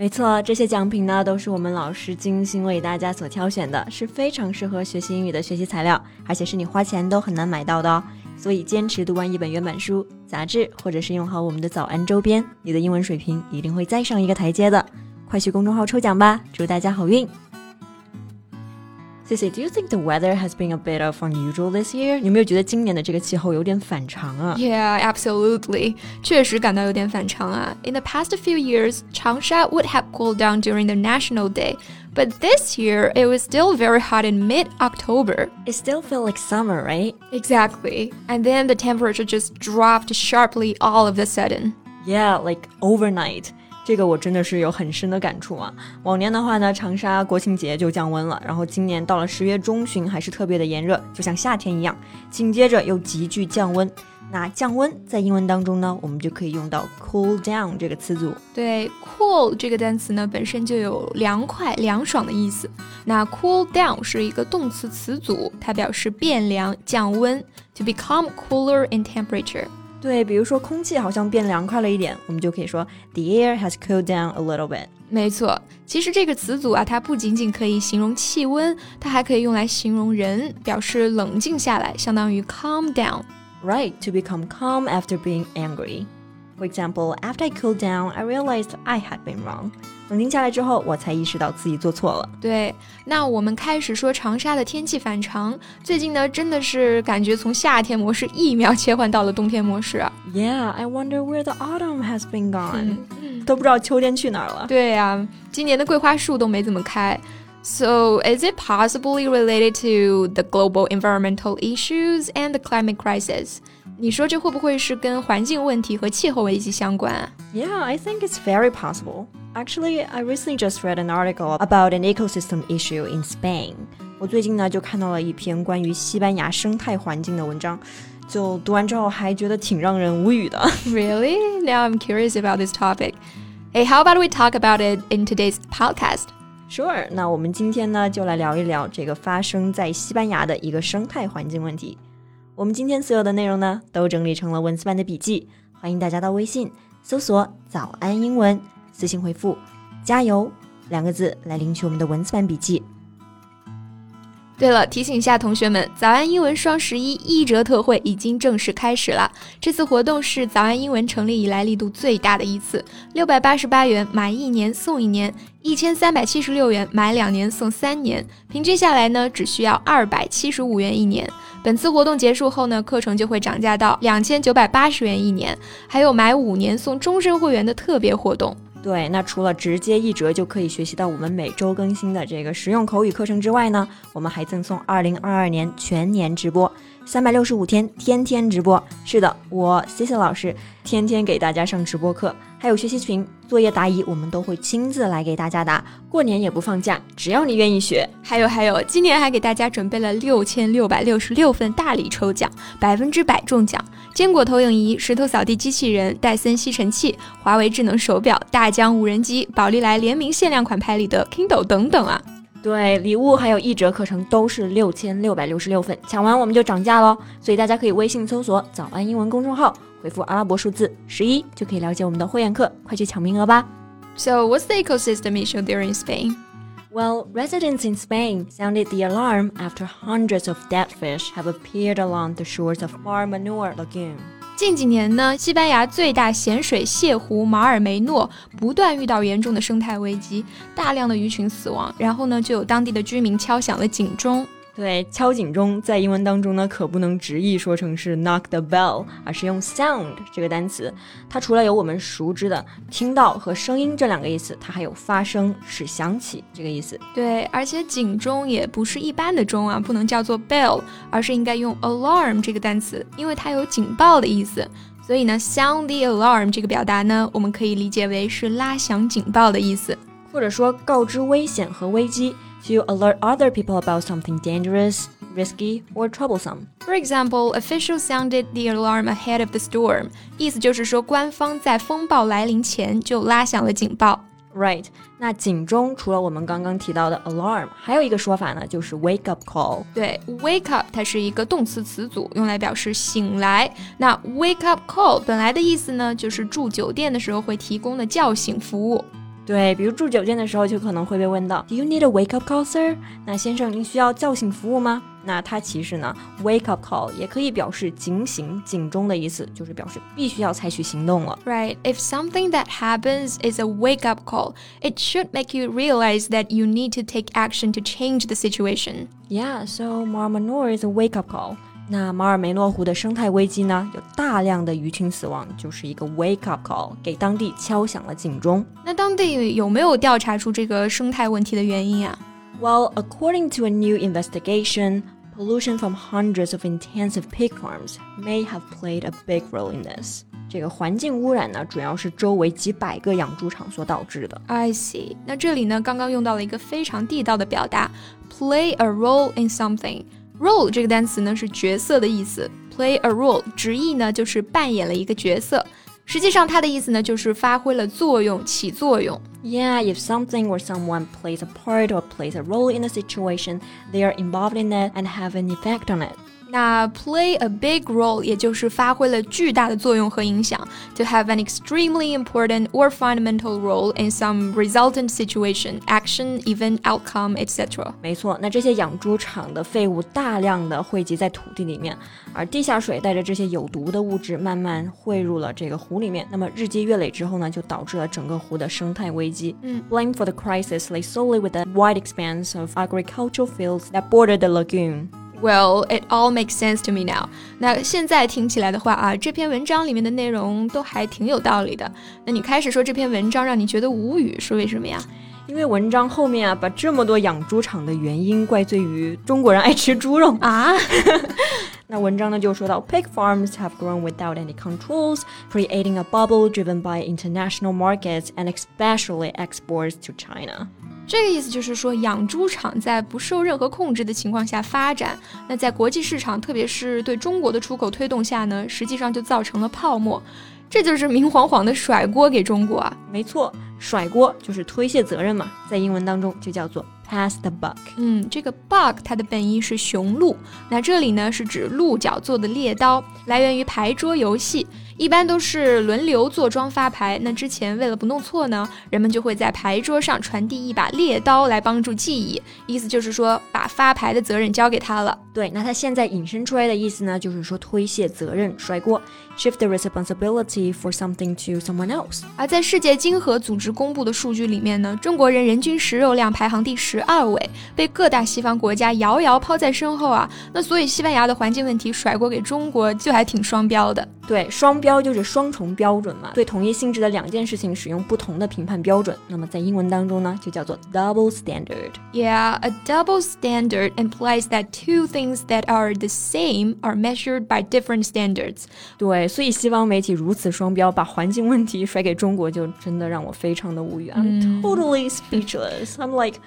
没错，这些奖品呢都是我们老师精心为大家所挑选的，是非常适合学习英语的学习材料，而且是你花钱都很难买到的哦。所以坚持读完一本原版书、杂志，或者是用好我们的早安周边，你的英文水平一定会再上一个台阶的。快去公众号抽奖吧，祝大家好运 ！Cici, do you think the weather has been a bit of unusual this year? 有没有觉得今年的这个气候有点反常啊？Yeah, absolutely. 确实感到有点反常啊。In the past few years, Changsha would have cooled down during the National Day, but this year it was still very hot in mid-October. It still felt like summer, right? Exactly. And then the temperature just dropped sharply all of a sudden. Yeah, like overnight. 这个我真的是有很深的感触啊！往年的话呢，长沙国庆节就降温了，然后今年到了十月中旬还是特别的炎热，就像夏天一样。紧接着又急剧降温，那降温在英文当中呢，我们就可以用到 cool down 这个词组。对，cool 这个单词呢本身就有凉快、凉爽的意思。那 cool down 是一个动词词组，它表示变凉、降温，to become cooler in temperature。对，比如说空气好像变凉快了一点，我们就可以说 The air has cooled down a little bit。没错，其实这个词组啊，它不仅仅可以形容气温，它还可以用来形容人，表示冷静下来，相当于 calm down。Right, to become calm after being angry. For example, after I cooled down, I realized I had been wrong. 冷静下来之后，我才意识到自己做错了。对，那我们开始说长沙的天气反常。最近呢，真的是感觉从夏天模式一秒切换到了冬天模式啊。Yeah, I wonder where the autumn has been gone. 都不知道秋天去哪儿了。对呀，今年的桂花树都没怎么开。So, is it possibly related to the global environmental issues and the climate crisis? 你说这会不会是跟环境问题和气候危机相关啊？Yeah, I think it's very possible. Actually, I recently just read an article about an ecosystem issue in Spain. 我最近呢就看到了一篇关于西班牙生态环境的文章，就读完之后还觉得挺让人无语的。Really? Now I'm curious about this topic. Hey, how about we talk about it in today's podcast? Sure. 那我们今天呢就来聊一聊这个发生在西班牙的一个生态环境问题。 我们今天所有的内容呢，都整理成了文字版的笔记，欢迎大家到微信搜索“早安英文”，私信回复“加油”两个字来领取我们的文字版笔记。对了，提醒一下同学们，早安英文双十一一折特惠已经正式开始了。这次活动是早安英文成立以来力度最大的一次，六百八十八元买一年送一年，一千三百七十六元买两年送三年，平均下来呢，只需要二百七十五元一年。本次活动结束后呢，课程就会涨价到两千九百八十元一年，还有买五年送终身会员的特别活动。对，那除了直接一折就可以学习到我们每周更新的这个实用口语课程之外呢，我们还赠送二零二二年全年直播，三百六十五天天天直播。是的，我 C C 老师天天给大家上直播课。还有学习群作业答疑，我们都会亲自来给大家答。过年也不放假，只要你愿意学。还有还有，今年还给大家准备了六千六百六十六份大礼抽奖，百分之百中奖：坚果投影仪、石头扫地机器人、戴森吸尘器、华为智能手表、大疆无人机、宝丽来联名限量款拍立得、Kindle 等等啊！对，礼物还有一折课程都是六千六百六十六份，抢完我们就涨价喽。所以大家可以微信搜索“早安英文”公众号。回复阿拉伯数字十一就可以了解我们的会员课，快去抢名额吧！So what's the ecosystem issue there in Spain? Well, residents in Spain sounded the alarm after hundreds of dead fish have appeared along the shores of Mar Menor Lagoon. 近几年呢，西班牙最大咸水泻湖马尔梅诺不断遇到严重的生态危机，大量的鱼群死亡，然后呢，就有当地的居民敲响了警钟。对，敲警钟在英文当中呢，可不能直译说成是 knock the bell，而是用 sound 这个单词。它除了有我们熟知的听到和声音这两个意思，它还有发声、使响起这个意思。对，而且警钟也不是一般的钟啊，不能叫做 bell，而是应该用 alarm 这个单词，因为它有警报的意思。所以呢，sound the alarm 这个表达呢，我们可以理解为是拉响警报的意思，或者说告知危险和危机。to alert other people about something dangerous, risky, or troublesome. For example, officials sounded the alarm ahead of the storm. 意思就是说，官方在风暴来临前就拉响了警报。Right，那警钟除了我们刚刚提到的 alarm，还有一个说法呢，就是 wake up call。对，wake up 它是一个动词词组，用来表示醒来。那 wake up call 本来的意思呢，就是住酒店的时候会提供的叫醒服务。对，比如住酒店的时候，就可能会被问到，Do you need a wake up call, sir？那先生，您需要叫醒服务吗？那它其实呢，wake up call 也可以表示警醒、警钟的意思，就是表示必须要采取行动了。Right. If something that happens is a wake up call, it should make you realize that you need to take action to change the situation. Yeah, so Mar is a wake up call. 那马尔梅诺湖的生态危机呢，有大量的鱼群死亡，就是一个 wake up call，给当地敲响了警钟。那当地有没有调查出这个生态问题的原因啊？Well, according to a new investigation, pollution from hundreds of intensive pig farms may have played a big role in this. 这个环境污染呢，主要是周围几百个养猪场所导致的。I see。那这里呢，刚刚用到了一个非常地道的表达，play a role in something。 Role 这个单词呢是角色的意思，play a role 直译呢就是扮演了一个角色。实际上它的意思呢就是发挥了作用，起作用。Yeah, if something or someone plays a part or plays a role in a situation, they are involved in it and have an effect on it. 那 play a big role，也就是发挥了巨大的作用和影响，to have an extremely important or fundamental role in some resultant situation, action, event, outcome, etc. 没错，那这些养猪场的废物大量的汇集在土地里面，而地下水带着这些有毒的物质慢慢汇入了这个湖里面。那么日积月累之后呢，就导致了整个湖的生态危机。嗯，Blame for the crisis lay solely with the wide expanse of agricultural fields that border the lagoon. Well, it all makes sense to me now. 那现在听起来的话啊，这篇文章里面的内容都还挺有道理的。那你开始说这篇文章让你觉得无语，是为什么呀？因为文章后面啊，把这么多养猪场的原因怪罪于中国人爱吃猪肉啊。那文章呢就说到，pig farms have grown without any controls, creating a bubble driven by international markets and especially exports to China. 这个意思就是说，养猪场在不受任何控制的情况下发展，那在国际市场，特别是对中国的出口推动下呢，实际上就造成了泡沫。这就是明晃晃的甩锅给中国啊！没错，甩锅就是推卸责任嘛，在英文当中就叫做 pass the buck。嗯，这个 buck 它的本意是雄鹿，那这里呢是指鹿角做的猎刀，来源于牌桌游戏。一般都是轮流坐庄发牌。那之前为了不弄错呢，人们就会在牌桌上传递一把猎刀来帮助记忆。意思就是说，把发牌的责任交给他了。对，那他现在引申出来的意思呢，就是说推卸责任、甩锅，shift the responsibility for something to someone else。而在世界经合组织公布的数据里面呢，中国人人均食肉量排行第十二位，被各大西方国家遥遥抛在身后啊。那所以西班牙的环境问题甩锅给中国，就还挺双标的。对，双标。标就是双重标准嘛，对同一性质的两件事情使用不同的评判标准，那么在英文当中呢，就叫做 double standard。Yeah, a double standard implies that two things that are the same are measured by different standards。对，所以西方媒体如此双标，把环境问题甩给中国，就真的让我非常的无语。I'm totally speechless. I'm like.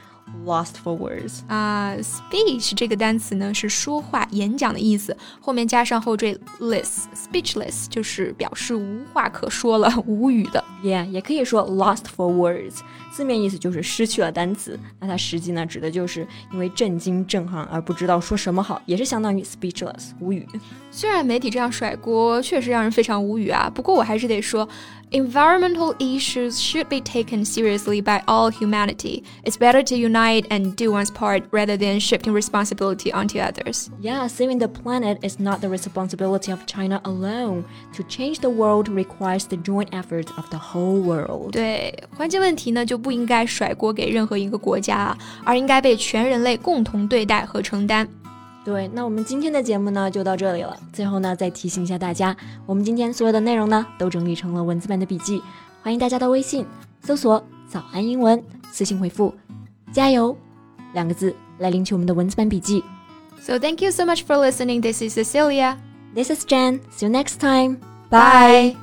Lost for words 啊，speech 这个单词呢是说话、演讲的意思，后面加上后缀 less，speechless 就是表示无话可说了、无语的。Yeah，也可以说 lost for words， 字面意思就是失去了单词。那它实际呢指的就是因为震惊、震撼而不知道说什么好，也是相当于 speechless，无语。虽然媒体这样甩锅确实让人非常无语啊，不过我还是得说。Environmental issues should be taken seriously by all humanity. It's better to unite and do one's part rather than shifting responsibility onto others. Yeah, saving the planet is not the responsibility of China alone. To change the world requires the joint efforts of the whole world. 对，环境问题呢就 不应该甩锅给任何一个国家啊，而应该被全人类共同对待和承担。对，那我们今天的节目呢就到这里了。最后呢，再提醒一下大家，我们今天所有的内容呢都整理成了文字版的笔记，欢迎大家到微信搜索“早安英文”，私信回复“加油”两个字来领取我们的文字版笔记。So thank you so much for listening. This is Cecilia. This is Jen. See you next time. Bye.